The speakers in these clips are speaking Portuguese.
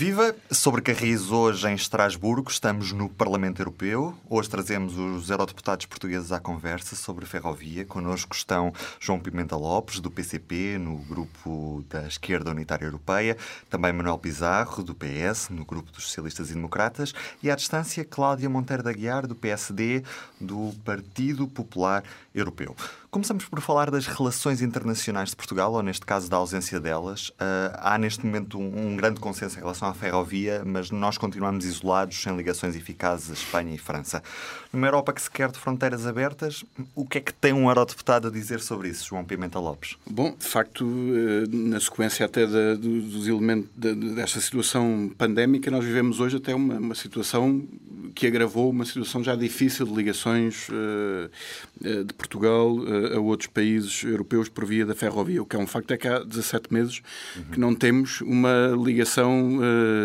Viva! Sobre Carris hoje em Estrasburgo, estamos no Parlamento Europeu. Hoje trazemos os eurodeputados portugueses à conversa sobre ferrovia. Connosco estão João Pimenta Lopes, do PCP, no grupo da Esquerda Unitária Europeia, também Manuel Pizarro, do PS, no grupo dos Socialistas e Democratas, e à distância Cláudia Monteiro da Guiar, do PSD, do Partido Popular Europeu. Começamos por falar das relações internacionais de Portugal, ou neste caso da ausência delas. Uh, há neste momento um, um, grande consenso em relação à ferrovia, mas nós continuamos isolados, sem ligações eficazes a Espanha e França. Numa Europa que se quer de fronteiras abertas, o que é que tem um eurodeputado a dizer sobre isso, João Pimenta Lopes? Bom, de facto, eh, na sequência até da, dos elementos desta situação pandémica, nós vivemos hoje até uma, uma situação que agravou uma situação já difícil de ligações uh, de Portugal a outros países europeus por via da ferrovia. O que é um facto é que há 17 meses uhum. que não temos uma ligação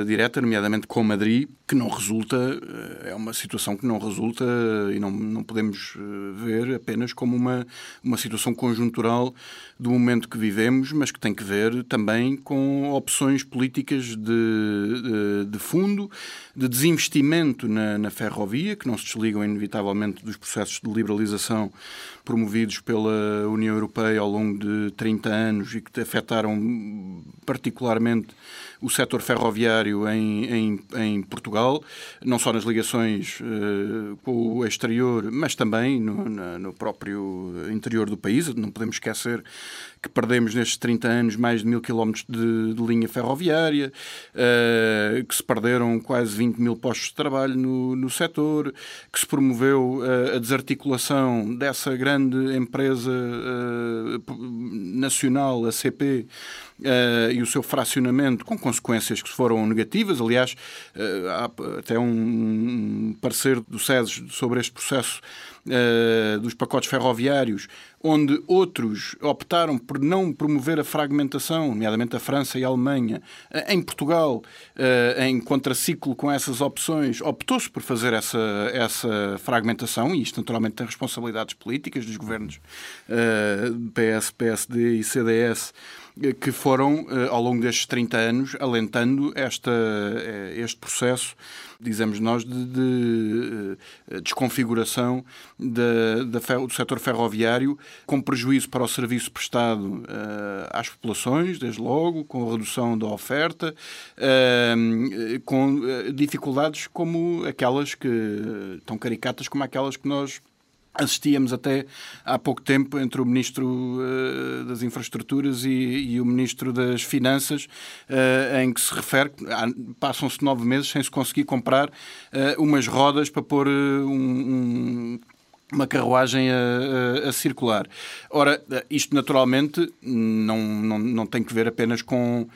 direta, nomeadamente com Madrid, que não resulta, é uma situação que não resulta e não, não podemos ver apenas como uma, uma situação conjuntural do momento que vivemos, mas que tem que ver também com opções políticas de, de, de fundo, de desinvestimento na, na ferrovia, que não se desligam inevitavelmente dos processos de liberalização promovidos pela União Europeia ao longo de 30 anos e que afetaram particularmente o setor ferroviário em, em, em, Portugal, não só nas ligações uh, com o exterior, mas também no, no próprio interior do país. Não podemos esquecer que perdemos nestes 30 anos mais de mil quilómetros de, de, linha ferroviária, uh, que se perderam quase 20 mil postos de trabalho no, no setor, que se promoveu uh, a desarticulação dessa grande empresa uh, nacional, a CP, e o seu fracionamento com consequências que foram negativas. Aliás, há até um parecer do SES sobre este processo dos pacotes ferroviários, onde outros optaram por não promover a fragmentação, nomeadamente a França e a Alemanha. Em Portugal, em contraciclo com essas opções, optou-se por fazer essa, essa fragmentação, e isto naturalmente tem responsabilidades políticas dos governos PS, PSD e CDS que foram, eh, ao longo destes 30 anos, alentando esta, eh, este processo, dizemos nós, de, de eh, desconfiguração de, de, do setor ferroviário, com prejuízo para o serviço prestado uh, às populações, desde logo, com a redução da oferta, uh, com dificuldades como aquelas que, tão caricatas como aquelas que nós Assistíamos até há pouco tempo entre o Ministro uh, das Infraestruturas e, e, o Ministro das Finanças, uh, em que se refere que passam-se nove meses sem se conseguir comprar uh, umas rodas para pôr um, um uma carruagem a, a, a, circular. Ora, isto naturalmente não, não, não tem que ver apenas com uh,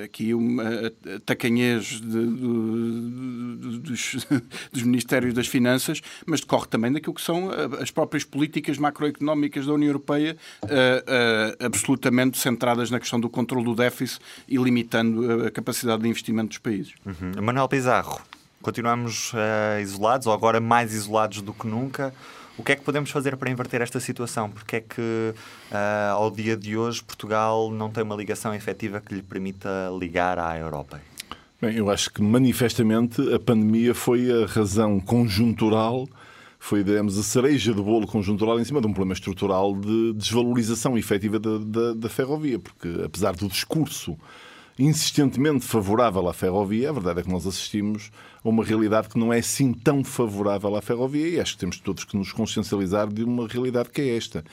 uh, aqui uma tacanhez de, de, dos, dos Ministérios das Finanças, mas decorre também daquilo que são as próprias políticas macroeconómicas da União Europeia, uh, absolutamente centradas na questão do controle do déficit e limitando a capacidade de investimento dos países. Uhum. Manuel Pizarro, Continuamos uh, isolados, ou agora mais isolados do que nunca. O que é que podemos fazer para inverter esta situação? Porque é que, uh, ao dia de hoje, Portugal não tem uma ligação efetiva que lhe permita ligar à Europa? Bem, eu acho que manifestamente a pandemia foi a razão conjuntural, foi, digamos, a cereja do bolo conjuntural em cima de um problema estrutural de desvalorização efetiva da, da, da ferrovia, porque apesar do discurso insistentemente favorável à ferrovia, a verdade é que nós assistimos a uma realidade que não é assim tão favorável à ferrovia e acho que temos todos que nos consciencializar de uma realidade que é esta.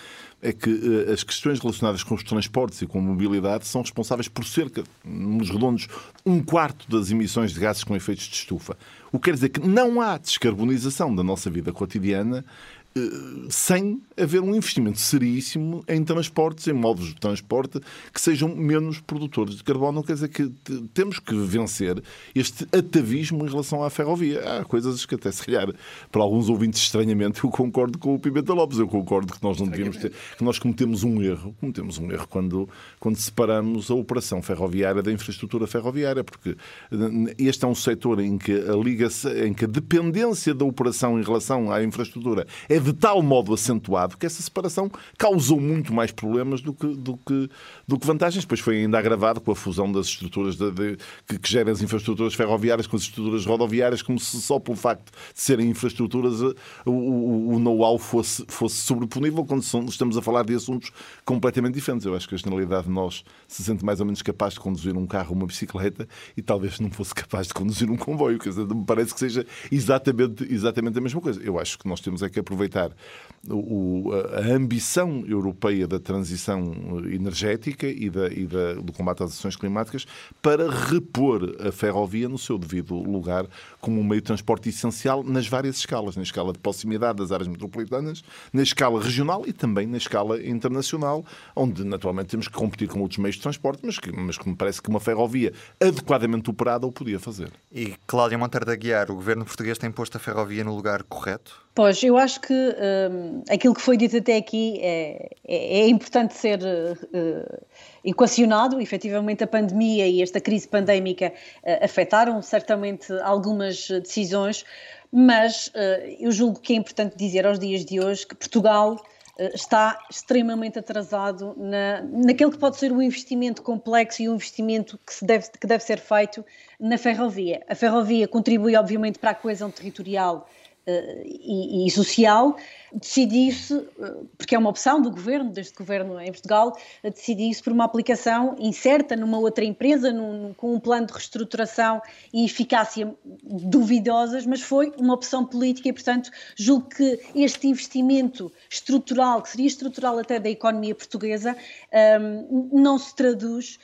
É que uh, as questões relacionadas com os transportes e com a mobilidade são responsáveis por cerca, nos redondos, um quarto das emissões de gases com efeitos de estufa. O que quer dizer que não há descarbonização da nossa vida cotidiana sem haver um investimento seríssimo em transportes, em modos de transporte que sejam menos produtores de carbono. Quer dizer que temos que vencer este atavismo em relação à ferrovia. Há coisas que até se calhar, para alguns ouvintes estranhamente, eu concordo com o Pimenta Lopes. Eu concordo que nós não devíamos ter, que nós cometemos um erro, cometemos um erro quando, quando separamos a operação ferroviária da infraestrutura ferroviária, porque eh, este é um setor em que a ligação, em que a dependência da operação em relação à infraestrutura é de tal modo acentuado que essa separação causou muito mais problemas do que, do que, do que vantagens. Depois foi ainda agravado com a fusão das estruturas de, de, que, que gerem as infraestruturas ferroviárias com as estruturas rodoviárias, como se só pelo facto de serem infraestruturas o, o, o know-how fosse, fosse sobreponível quando estamos a falar de assuntos completamente diferentes. Eu acho que a generalidade de nós se sente mais ou menos capaz de conduzir um carro ou uma bicicleta e talvez não fosse capaz de conduzir um comboio. Quer dizer, me parece que seja exatamente, exatamente a mesma coisa. Eu acho que nós temos é que aproveitar o, a ambição europeia da transição energética e, da, e da, do combate às ações climáticas para repor a ferrovia no seu devido lugar como um meio de transporte essencial nas várias escalas, na escala de proximidade das áreas metropolitanas, na escala regional e também na escala internacional, onde naturalmente temos que competir com outros meios de transporte, mas que, mas que me parece que uma ferrovia adequadamente operada o podia fazer. E Cláudia Monteiro da Guiar, o governo português tem posto a ferrovia no lugar correto? Pois, eu acho que um, aquilo que foi dito até aqui é, é, é importante ser uh, equacionado. Efetivamente, a pandemia e esta crise pandémica uh, afetaram certamente algumas decisões, mas uh, eu julgo que é importante dizer aos dias de hoje que Portugal está extremamente atrasado na, naquele que pode ser o investimento complexo e o investimento que, se deve, que deve ser feito na ferrovia. A ferrovia contribui, obviamente, para a coesão territorial e, e, social, decidir-se, uh, porque é uma opção do governo, deste governo em Portugal, uh, decidir-se por uma aplicação incerta numa outra empresa, num, com um plano de reestruturação e eficácia duvidosas, mas foi uma opção política e, portanto, julgo que este investimento estrutural, que seria estrutural até da economia portuguesa, um, não se traduz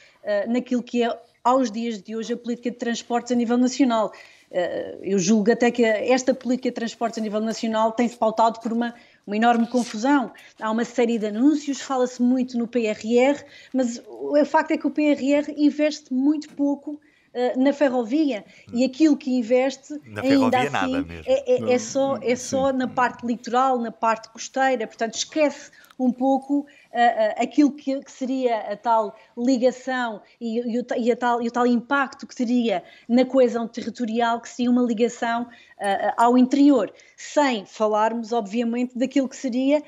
naquilo que é, aos dias de hoje, a política de transportes a nível nacional. Eh, eu julgo até que esta política de transportes a nível nacional tem-se pautado por uma, uma enorme confusão. Há uma série de anúncios, fala-se muito no PRR, mas o facto é que o PRR investe muito pouco uh, na ferrovia e aquilo que investe na ainda assim nada mesmo. É, é, é só, é só na parte litoral, na parte costeira, portanto esquece um pouco uh, aquilo que, que, seria a tal ligação e, e, o, e, tal, e, o, tal, impacto que teria na coesão territorial, que seria uma ligação uh, ao interior, sem falarmos, obviamente, daquilo que seria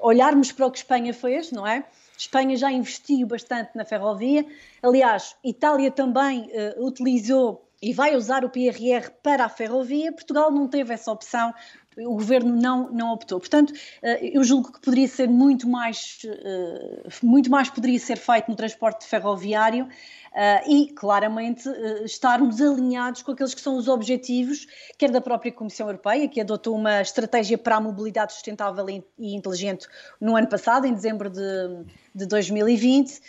olharmos para o que Espanha fez, não é? Espanha já investiu bastante na ferrovia. Aliás, Itália também uh, utilizou e vai usar o PRR para a ferrovia. Portugal não teve essa opção o governo não, não optou. Portanto, eh, eu julgo que poderia ser muito mais, eh, muito mais poderia ser feito no transporte ferroviário e, claramente, estarmos alinhados com aqueles que são os objetivos, quer da própria Comissão Europeia, que adotou uma estratégia para a mobilidade sustentável e inteligente no ano passado, em dezembro de, de 2020, uh,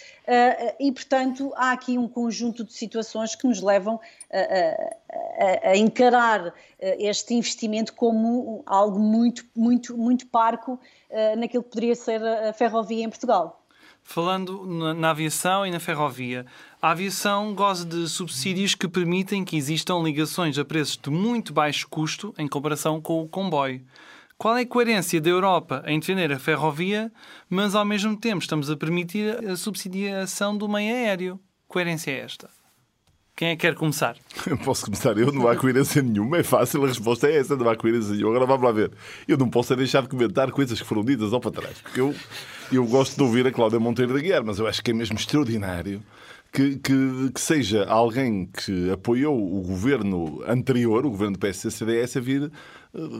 e, portanto, há aqui um conjunto de situações que nos levam a, a, a encarar este investimento como algo muito, muito, muito parco naquilo que poderia ser a ferrovia em Portugal. Falando na, aviação e na ferrovia, a aviação goza de subsídios que permitem que existam ligações a preços de muito baixo custo em comparação com o comboio. Qual é a coerência da Europa em defender a ferrovia, mas ao mesmo tempo estamos a permitir a subsidiação do meio aéreo? Coerência é esta? Quem é que quer começar? Eu posso começar eu, não há coerência nenhuma, é fácil, a resposta é essa, não há coerência nenhuma. Agora vamos lá ver. Eu não posso deixar de comentar coisas que foram ditas ao para trás, porque eu eu gosto de ouvir a Cláudia Monteiro da Guiar, mas eu acho que é mesmo extraordinário que, que, que, seja alguém que apoiou o governo anterior, o governo do PSC-CDS, a vir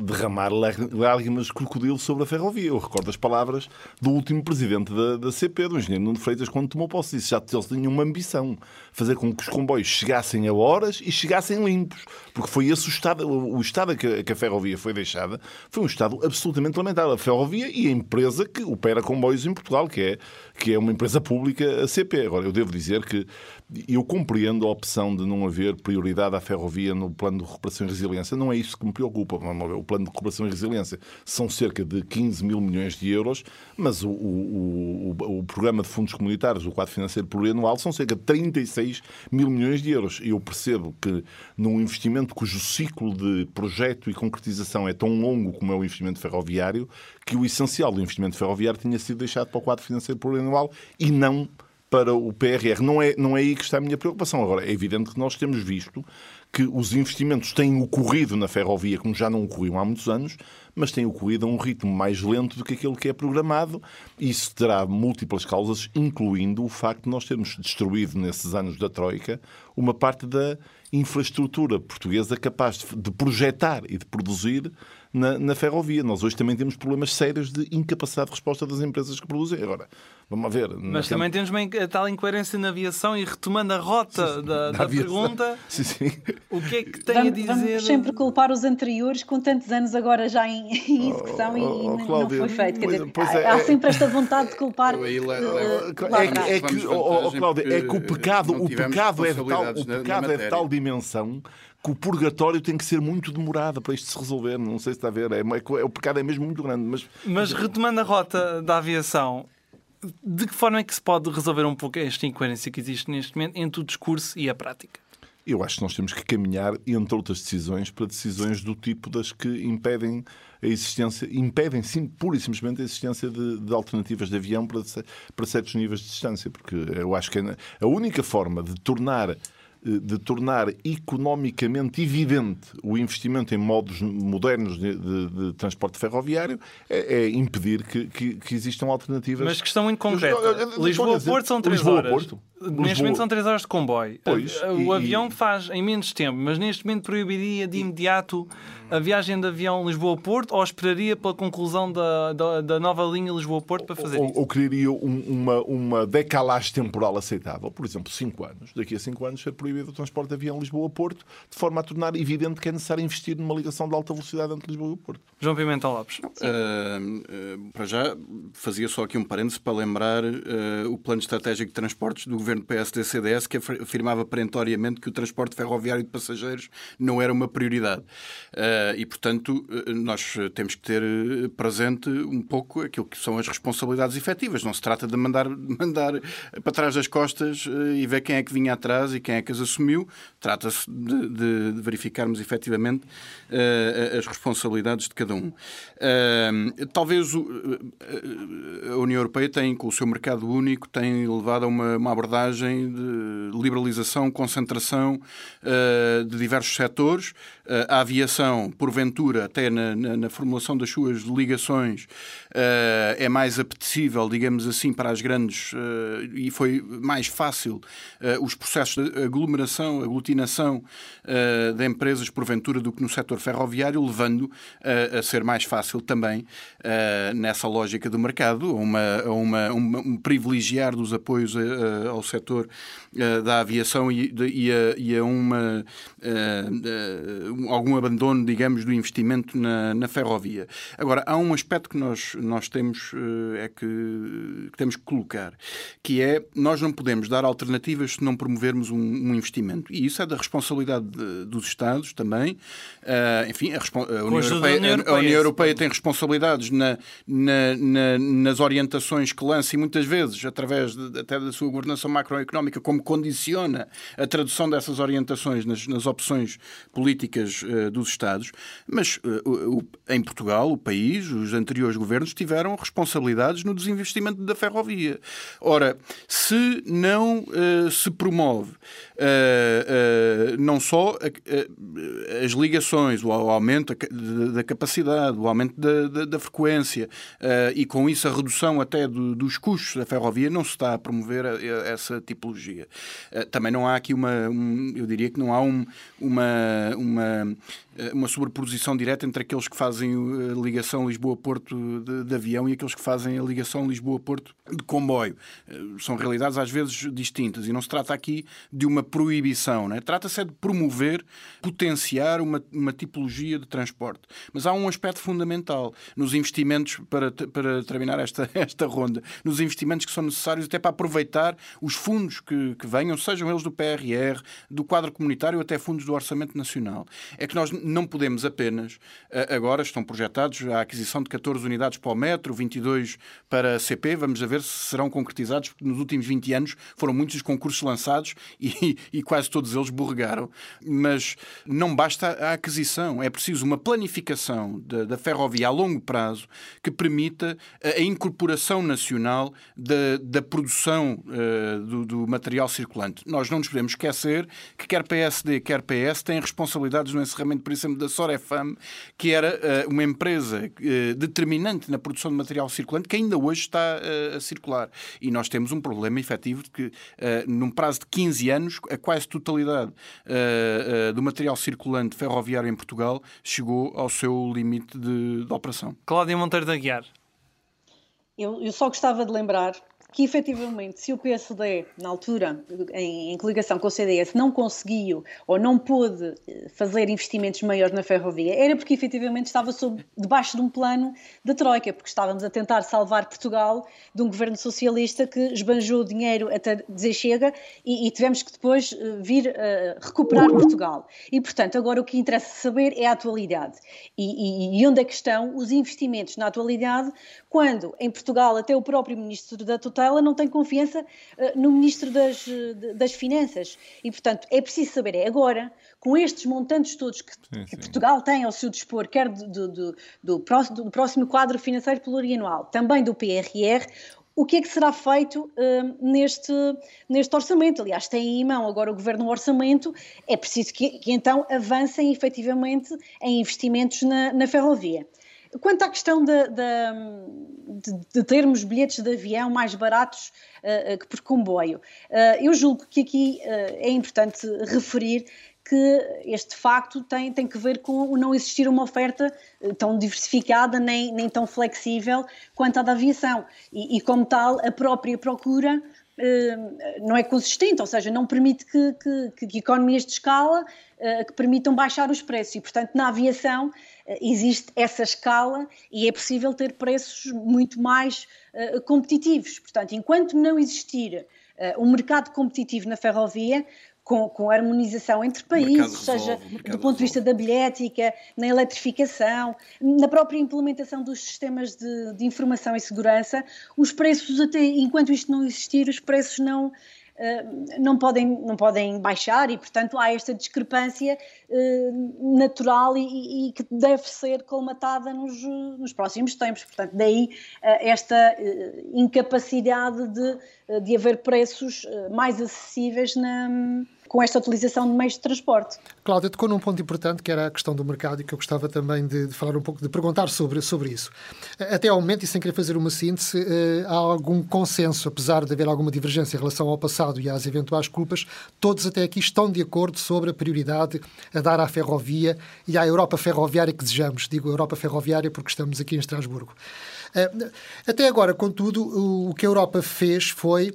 derramar lágrimas de crocodilo sobre a ferrovia. Eu recordo as palavras do último presidente da, da CP, do engenheiro Nuno Freitas, quando tomou posse. Disse já eles tinham uma ambição, fazer com que os comboios chegassem a horas e chegassem limpos. Porque foi esse o estado, o estado que, que a ferrovia foi deixada, foi um estado absolutamente lamentável. A ferrovia e a empresa que opera comboios em Portugal, que é, que é uma empresa pública, a CP. Agora, eu devo dizer que eu compreendo a opção de não haver prioridade à ferrovia no plano de recuperação e resiliência. Não é isso que me preocupa. O plano de recuperação e resiliência são cerca de 15 mil milhões de euros, mas o, o, o, o programa de fundos comunitários, o quadro financeiro plurianual, são cerca de 36 mil milhões de euros. Eu percebo que num investimento cujo ciclo de projeto e concretização é tão longo como é o investimento ferroviário, que o essencial do investimento ferroviário tinha sido deixado para o quadro financeiro plurianual e não para o PRR. Não é, não é aí que está a minha preocupação. Agora, é evidente que nós temos visto que os investimentos têm ocorrido na ferrovia, como já não ocorriam há muitos anos, mas têm ocorrido a um ritmo mais lento do que aquele que é programado. Isso terá múltiplas causas, incluindo o facto de nós termos destruído nesses anos da Troika uma parte da infraestrutura portuguesa capaz de projetar e de produzir na, na ferrovia. Nós hoje também temos problemas sérios de incapacidade de resposta das empresas que produzem. Agora, vamos ver. Mas também temos uma tal incoerência na aviação e retomando a rota sim, da, da pergunta, sim, sim. o que é que tem vamos, a dizer? Vamos sempre culpar os anteriores com tantos anos agora já em, em execução oh, e, oh, e Cláudia, não foi feito. Quer dizer, pois é, há, sempre esta vontade de culpar. É, é, que, oh, Cláudia, é que o pecado, o pecado é de tal, o pecado é de tal dimensão que o purgatório tem que ser muito demorado para isto se resolver. Não sei se está a ver. É, é, o pecado é mesmo muito grande. Mas, mas retomando a rota da aviação, de que forma é que se pode resolver um pouco esta incoerência que existe neste momento entre o discurso e a prática? Eu acho que nós temos que caminhar, entre outras decisões, para decisões do tipo das que impedem a existência, impedem sim, pura e simplesmente a existência de, de alternativas de avião para, para certos níveis de distância. Porque eu acho que a única forma de tornar de tornar economicamente evidente o investimento em modos modernos de, de, de transporte ferroviário é, é impedir que, que, que, existam alternativas. Mas questão muito concreta. Lisboa-Porto são três horas. Porto. Neste momento são 3 horas de comboio. Pois, o e, avião faz em menos tempo, mas neste momento proibiria de imediato a viagem de avião Lisboa-Porto ou esperaria pela conclusão da, da, da nova linha Lisboa-Porto para fazer ou, isso? Ou criaria um, uma, uma decalagem temporal aceitável, por exemplo, 5 anos. Daqui a 5 anos ser proibido o transporte de avião Lisboa-Porto, de forma a tornar evidente que é necessário investir numa ligação de alta velocidade entre Lisboa e Porto. João Pimentel Lopes. Uh, uh, para já, fazia só aqui um parênteses para lembrar uh, o plano estratégico de transportes do governo PSD-CDS CDS que afirmava perentoriamente que o transporte ferroviário de passageiros não era uma prioridade. Uh, e, portanto, eh, nós temos que ter eh, presente um pouco aquilo que são as responsabilidades efetivas. Não se trata de mandar, mandar para trás das costas e ver quem é que vinha atrás e quem é que as assumiu. Trata-se de, de, de, verificarmos efetivamente uh, as responsabilidades de cada um. Uh, talvez o, a União Europeia tem, com o seu mercado único, tem levado a uma, uma abordagem de liberalização, concentração uh, de diversos setores. Uh, a aviação, porventura, até na, na, na formulação das suas ligações, uh, é mais apetecível, digamos assim, para as grandes e foi mais fácil os processos de aglomeração, aglutinação de empresas, porventura, do que no setor ferroviário, levando a ser mais fácil também, nessa lógica do mercado, uma, uma, uma um privilegiar dos apoios ao setor uh, da aviação e, de, e, a, e a, uma, uh, algum abandono, digamos, do investimento na, na, ferrovia. Agora, há um aspecto que nós, nós temos, é que, que, temos que colocar, que é nós não podemos dar alternativas se não promovermos um, um investimento. E isso é da responsabilidade de, dos Estados também. enfim, a, a, União Europeia, União Europeia, a União Europeia tem responsabilidades na, na, na, nas orientações que lança e muitas vezes, através de, até da sua governação macroeconómica, como condiciona a tradução dessas orientações nas, nas opções políticas uh, dos Estados, mas uh, o, em Portugal, o país, os anteriores governos tiveram responsabilidades no desinvestimento da ferrovia. Ora, se não uh, se promove não só as ligações, o aumento da capacidade, o aumento da, da, da frequência e com isso a redução até do, dos custos da ferrovia, não se está a promover essa tipologia. Eh, também não há aqui uma, um, eu diria que não há um, uma, uma eh, uma sobreposição direta entre aqueles que fazem a ligação Lisboa-Porto de, de, avião e aqueles que fazem a ligação Lisboa-Porto de comboio. Eh, são realidades às vezes distintas e não se trata aqui de uma proibição, né? trata-se é de promover, potenciar uma, uma tipologia de transporte. Mas há um aspecto fundamental nos investimentos, para, para terminar esta, esta ronda, nos investimentos que são necessários até para aproveitar os os fundos que, que venham, sejam eles do PRR, do quadro comunitário, até fundos do Orçamento Nacional. É que nós não podemos apenas, agora estão projetados a aquisição de 14 unidades para o metro, 22 para a CP, vamos a ver se serão concretizados, porque nos últimos 20 anos foram muitos os concursos lançados e, e quase todos eles borregaram. Mas não basta a aquisição, é preciso uma planificação da, da ferrovia a longo prazo que permita a incorporação nacional da, da produção uh, do, do, material circulante. Nós não nos podemos esquecer que quer PSD, quer PS têm responsabilidades no encerramento, por exemplo, da Sorefam, que era uh, uma empresa uh, determinante na produção de material circulante que ainda hoje está a circular. E nós temos um problema efetivo de que, num prazo de 15 anos, a quase totalidade do material circulante ferroviário em Portugal chegou ao seu limite de, de operação. Cláudia Monteiro da Guiar. Eu, eu só gostava de lembrar que efetivamente, se o PSD, na altura, em, em coligação com o CDS, não conseguiu ou não pôde eh, fazer investimentos maiores na ferrovia, era porque efetivamente estava sob, debaixo de um plano da Troika, porque estávamos a tentar salvar Portugal de um governo socialista que esbanjou dinheiro até dizer chega e, e tivemos que depois eh, vir uh, recuperar Portugal. E, portanto, agora o que interessa saber é a atualidade. E, e, e onde é que estão os investimentos na atualidade, quando em Portugal até o próprio Ministro da Tutela ela não tem confiança uh, no Ministro das, das Finanças. E, portanto, é preciso saber, é agora, com estes montantes todos que, sim, que Portugal tem ao seu dispor, quer do, do, do, do, próximo, do próximo quadro financeiro plurianual, também do PRR, o que é que será feito uh, neste, neste orçamento. Aliás, tem em mão agora o Governo um orçamento, é preciso que, que então avancem efetivamente em investimentos na, na ferrovia. Quanto à questão de, de, de, termos bilhetes de avião mais baratos uh, que por comboio, uh, eu julgo que aqui uh, é importante referir que este facto tem, tem que ver com o não existir uma oferta tão diversificada nem, nem tão flexível quanto a da aviação. E, e como tal, a própria procura não é consistente, ou seja, não permite que, que, que economias de escala que permitam baixar os preços. E, portanto, na aviação existe essa escala e é possível ter preços muito mais uh, competitivos. Portanto, enquanto não existir um mercado competitivo na ferrovia, com, com harmonização entre países, seja do ponto de vista da bilhética, na eletrificação, na própria implementação dos sistemas de, de informação e segurança, os preços, até enquanto isto não existir, os preços não, eh, não podem, não podem baixar e, portanto, há esta discrepância eh, natural e, e que deve ser colmatada nos, nos próximos tempos. Portanto, daí eh, esta incapacidade de, de haver preços mais acessíveis na com esta utilização de meios de transporte. Cláudia, tocou num ponto importante que era a questão do mercado e que eu gostava também de, de, falar um pouco, de perguntar sobre, sobre isso. Até ao momento, e sem querer fazer uma síntese, eh, há algum consenso, apesar de haver alguma divergência em relação ao passado e às eventuais culpas, todos até aqui estão de acordo sobre a prioridade a dar à ferrovia e à Europa ferroviária que desejamos. Digo Europa ferroviária porque estamos aqui em Estrasburgo. Eh, até agora, contudo, o que a Europa fez foi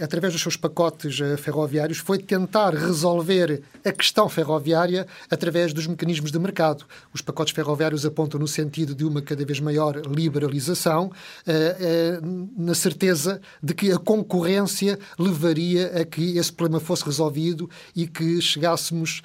através dos seus pacotes eh, ferroviários, foi tentar resolver a questão ferroviária através dos mecanismos de mercado. Os pacotes ferroviários apontam no sentido de uma cada vez maior liberalização, eh, eh, na certeza de que a concorrência levaria a que esse problema fosse resolvido e que chegássemos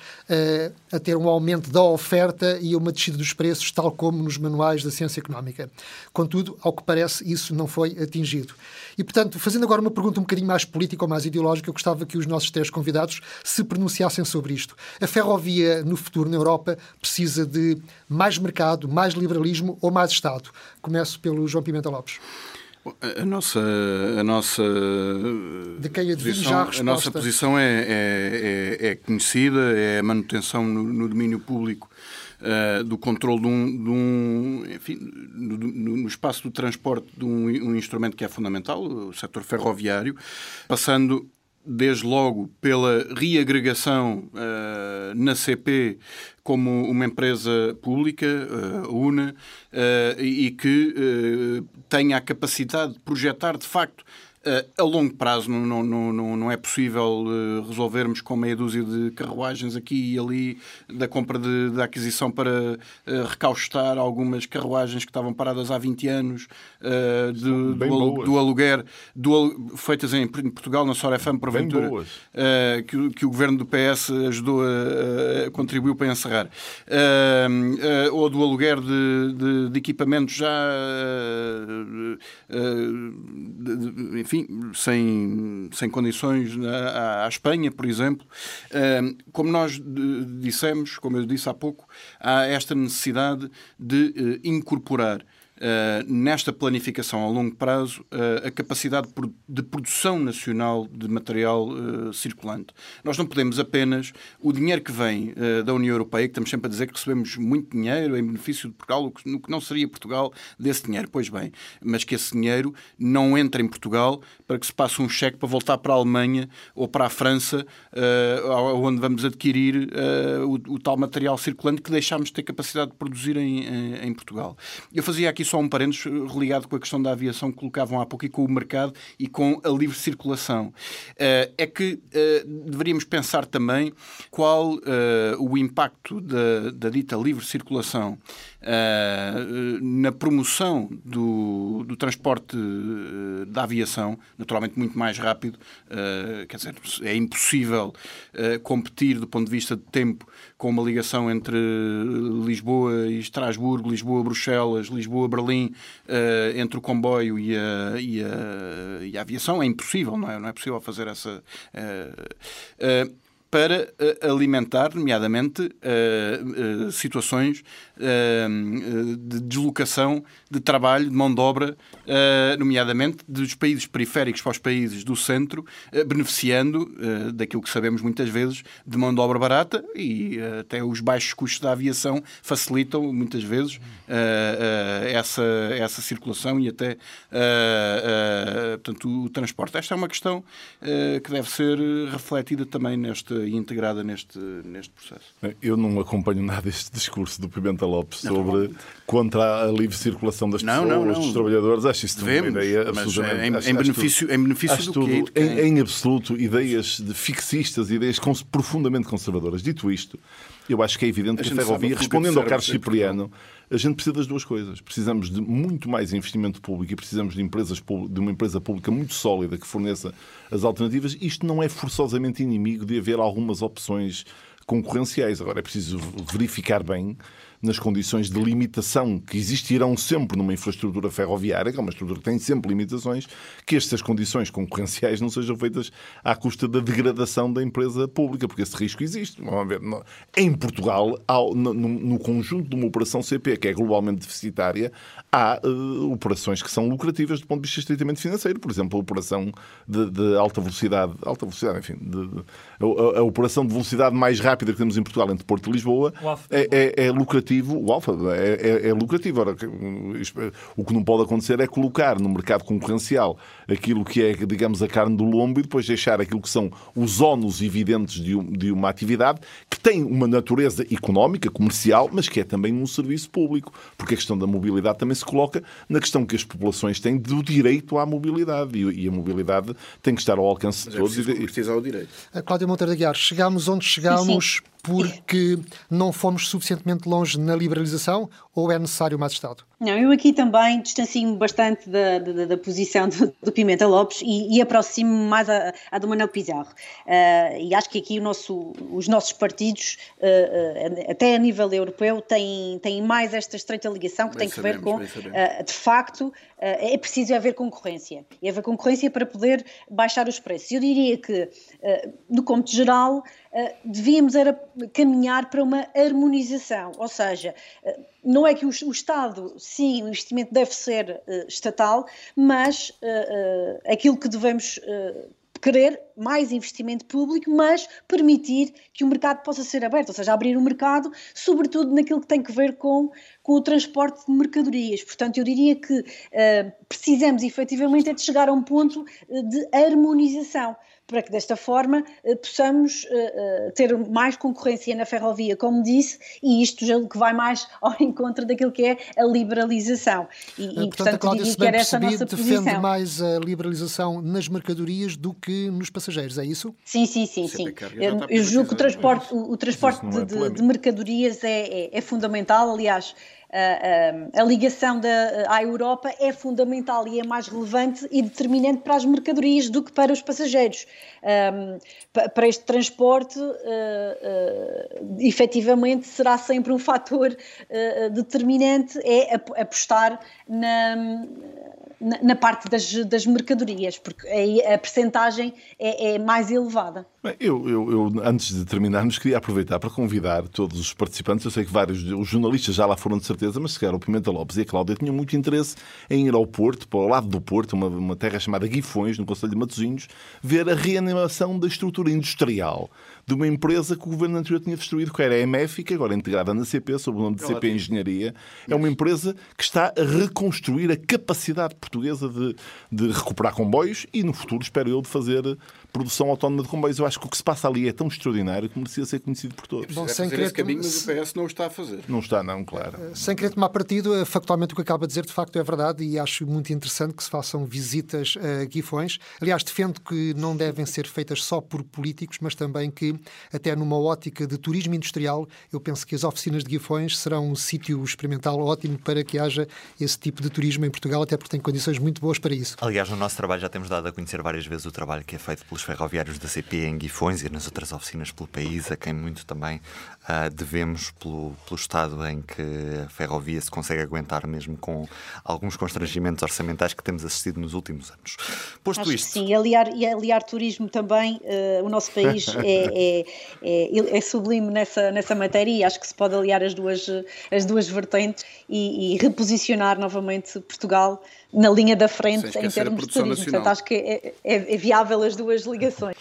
a ter um aumento da oferta e uma descida dos preços, tal como nos manuais da ciência económica. Contudo, ao que parece, isso não foi atingido. E, portanto, fazendo agora uma pergunta um bocadinho mais política ou mais ideológica, eu gostava que os nossos três convidados se pronunciassem sobre isto. A ferrovia no futuro na Europa precisa de mais mercado, mais liberalismo ou mais Estado? Começo pelo João Pimenta Lopes. A nossa, a nossa quem posição, a, a nossa posição é, é, é, é, conhecida, é a manutenção no, no domínio público uh, do controle de um, de um enfim, no, no, espaço do transporte de um, um instrumento que é fundamental, o setor ferroviário, passando desde logo pela reagregação uh, na CP como uma empresa pública, uh, UNA, uh, e que tenha a capacidade de projetar de facto a longo prazo não, não, não, não é possível uh, resolvermos com meia dúzia de carruagens aqui e ali da compra de, da aquisição para uh, recaustar algumas carruagens que estavam paradas há 20 anos de, do, do, aluguer do, feitas em, Portugal, na Sora FM, porventura, que, que, o governo do PS ajudou a, a contribuiu para encerrar. ou do aluguer de, de, de equipamentos já enfim enfim, sem, sem condições à, à Espanha, por exemplo. Como nós dissemos, como eu disse há pouco, há esta necessidade de eh, incorporar nesta planificação a longo prazo uh, a capacidade de produção nacional de material uh, circulante. Nós não podemos apenas o dinheiro que vem da União Europeia, que estamos sempre a dizer que recebemos muito dinheiro em benefício de Portugal, no que não seria Portugal desse dinheiro. Pois bem, mas que esse dinheiro não entre em Portugal para que se passe um cheque para voltar para a Alemanha ou para a França, onde vamos adquirir o, tal material circulante que deixámos de ter capacidade de produzir em Portugal. Eu fazia aqui só um parênteses eh, religado com a questão da aviação que colocavam há pouco e com o mercado e com a livre circulação. Eh, é que eh, deveríamos pensar também qual o impacto da, da dita livre circulação Uh, na promoção do, do, transporte da aviação, naturalmente muito mais rápido, uh, quer dizer, é impossível competir do ponto de vista de tempo com uma ligação entre Lisboa e Estrasburgo, Lisboa-Bruxelas, Lisboa-Berlim, entre o comboio e a, e, a, e a, aviação. É impossível, não é? Não é possível fazer essa para uh, alimentar, nomeadamente, uh, uh, situações de deslocação de trabalho, de mão de obra, nomeadamente dos países periféricos para os países do centro, beneficiando daquilo que sabemos muitas vezes de mão de obra barata e até os baixos custos da aviação facilitam muitas vezes essa, essa circulação e até portanto, o transporte. Esta é uma questão que deve ser refletida também nesta e integrada neste, neste processo. Eu não acompanho nada este discurso do Pimenta Lopes sobre contra a livre circulação das pessoas, não, não, não. dos trabalhadores. Acho isso Devemos, uma ideia absolutamente... Em, acho, em, benefício, em benefício do tudo? Em, em, absoluto, ideias de fixistas, ideias profundamente conservadoras. Dito isto, eu acho que é evidente que a ferrovia, respondendo ao Carlos Cipriano, a gente precisa das duas coisas. Precisamos de muito mais investimento público e precisamos de, empresas, de uma empresa pública muito sólida que forneça as alternativas. Isto não é forçosamente inimigo de haver algumas opções concorrenciais. Agora é preciso verificar bem nas condições de limitação que existirão sempre numa infraestrutura ferroviária, que é uma estrutura que tem sempre limitações, que estas condições concorrenciais não sejam feitas à custa da degradação da empresa pública, porque esse risco existe. Vamos ver, em Portugal, no, conjunto de uma operação CP que é globalmente deficitária, há uh, operações que são lucrativas do ponto de vista estritamente financeiro. Por exemplo, a operação de, de alta velocidade, alta velocidade, enfim, de, de, a, a, operação de velocidade mais rápida que temos em Portugal entre Porto e Lisboa é, é, é lucrativa lucrativo, o alfa é, é, é lucrativo. Ora, o que não pode acontecer é colocar no mercado concorrencial aquilo que é, digamos, a carne do lombo e depois deixar aquilo que são os ónus evidentes de, um, de uma atividade que tem uma natureza económica, comercial, mas que é também um serviço público. Porque a questão da mobilidade também se coloca na questão que as populações têm do direito à mobilidade e, a mobilidade tem que estar ao alcance de todos. É preciso e, o direito. Cláudia Monteiro de Aguiar, chegámos onde chegámos. Porque não fomos suficientemente longe na liberalização ou é necessário mais Estado? Não, eu aqui também distancio-me bastante da, da, da posição do, do, Pimenta Lopes e, e aproximo-me mais à, à do Manuel Pizarro. Uh, e acho que aqui nosso, os nossos partidos, uh, uh, até a nível europeu, têm, têm mais esta estreita ligação que bem tem que ver com, de facto, é preciso haver concorrência. E haver concorrência para poder baixar os preços. Eu diria que, no cômputo geral, devíamos era caminhar para uma harmonização, ou seja, não é que o, o, Estado, sim, o investimento deve ser uh, estatal, mas uh, uh, aquilo que devemos querer mais investimento público, mas permitir que o mercado possa ser aberto, ou seja, abrir o mercado, sobretudo naquilo que tem que ver com, com o transporte de mercadorias. Portanto, eu diria que precisamos efetivamente é de chegar a um ponto de harmonização para que desta forma possamos ter mais concorrência na ferrovia, como disse, e isto já que vai mais ao encontro daquilo que é a liberalização. E, e portanto, portanto Cláudia, essa a nossa defende posição. mais a liberalização nas mercadorias do que nos passageiros, é isso? Sim, sim, sim. sim. Eu, eu julgo que o transporte, o, o transporte de, de, de, mercadorias é, é, é fundamental, aliás, a, a, ligação da, à Europa é fundamental e é mais relevante e determinante para as mercadorias do que para os passageiros. Um, para este transporte, uh, uh, efetivamente, será sempre um fator uh, determinante é apostar na na, parte das, das mercadorias, porque aí a percentagem é, é mais elevada. Bem, eu, eu, eu, antes de terminarmos, queria aproveitar para convidar todos os participantes. Eu sei que vários os jornalistas já lá foram de certeza, mas se calhar o Pimenta Lopes e a Cláudia tinham muito interesse em ir ao Porto, para o lado do Porto, uma, uma terra chamada Guifões, no Conselho de Matosinhos, ver a reanimação da estrutura industrial de uma empresa que o governo anterior tinha destruído, que era a MF, que agora é integrada na CP, sob o nome de CP Engenharia. É uma empresa que está a reconstruir a capacidade portuguesa de, de recuperar comboios e, no futuro, espero eu, de fazer produção autónoma de comboios. Eu acho que o que se passa ali é tão extraordinário que merecia ser conhecido por todos. Bom, sem querer esse caminho, mas o PS não o está a fazer. Não está, não, claro. Eh, sem querer tomar partido, eh, factualmente o que acaba de dizer de facto é verdade e acho muito interessante que se façam visitas a Guifões. Aliás, defendo que não devem ser feitas só por políticos, mas também que, até numa ótica de turismo industrial, eu penso que as oficinas de Guifões serão um sítio experimental ótimo para que haja esse tipo de turismo em Portugal, até porque tem condições muito boas para isso. Aliás, no nosso trabalho já temos dado a conhecer várias vezes o trabalho que é feito pelos ferroviários da CP em Guifões e nas outras oficinas pelo país, a quem muito também uh, devemos pelo, pelo estado em que a ferrovia se consegue aguentar, mesmo com alguns constrangimentos orçamentais que temos assistido nos últimos anos. Posto Acho isto. sim, aliar, e aliar turismo também, uh, o nosso país é, é, é, é, sublime nessa, nessa matéria e acho que se pode aliar as duas, as duas vertentes e, e reposicionar novamente Portugal na linha da frente em termos de turismo. Nacional. Portanto, acho que é, é, é, viável as duas ligações.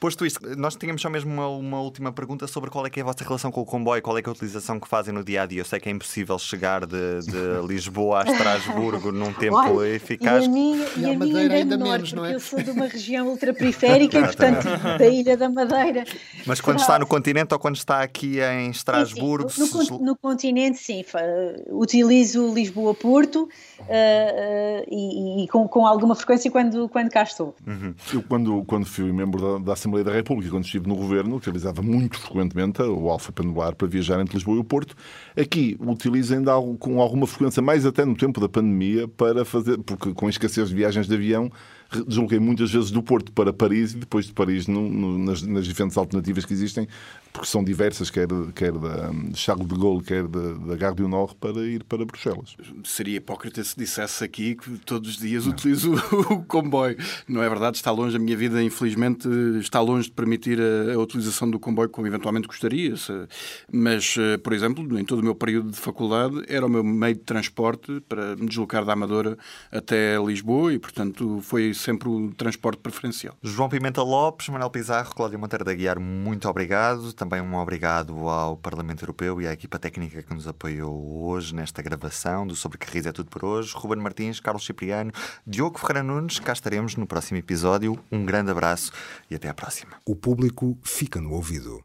Posto isto, nós tínhamos só mesmo uma, uma, última pergunta sobre qual é que é a vossa relação com o comboio, qual é, que é a utilização que fazem no dia a dia. Eu sei que é impossível chegar de, de Lisboa a Estrasburgo num tempo Olha, eficaz. E a minha, e a, a minha ainda, ainda menor, menos, não é? eu sou de uma região ultraperiférica e, portanto, da Ilha da Madeira. Mas quando está no continente ou quando está aqui em Estrasburgo? Sim, sim. No, no, continente, sim. Utilizo Lisboa-Porto. Uh, uh, e, e com, com, alguma frequência quando, quando cá estou. Uhum. Eu, quando, quando fui membro da, da, Assembleia da República, quando estive no governo, utilizava muito frequentemente o Alfa Pendular para viajar entre Lisboa e o Porto. Aqui utilizo ainda com alguma frequência, mais até no tempo da pandemia, para fazer, porque com a escassez de viagens de avião, desloquei muitas vezes do Porto para Paris e depois de Paris no, no, nas, nas, diferentes alternativas que existem, porque são diversas, quer, quer da Charles de Gaulle, quer da, da Gare du Nord, para ir para Bruxelas. Seria hipócrita se dissesse aqui que todos os dias não. utilizo o comboio. Não é verdade, está longe, a minha vida, infelizmente, está longe de permitir a, a utilização do comboio como eventualmente gostaria. Mas, eh, por exemplo, em todo o meu período de faculdade, era o meu meio de transporte para me deslocar da Amadora até Lisboa e, portanto, foi sempre o transporte preferencial. João Pimenta Lopes, Manuel Pizarro, Cláudio Monteiro da Guiar, muito obrigado. Também um obrigado ao Parlamento Europeu e à equipa técnica que nos apoiou hoje nesta gravação do Sobre Carris é tudo por hoje. Ruben Martins, Carlos Cipriano, Diogo Ferreira Nunes, cá estaremos no próximo episódio. Um grande abraço e até à próxima. O público fica no ouvido.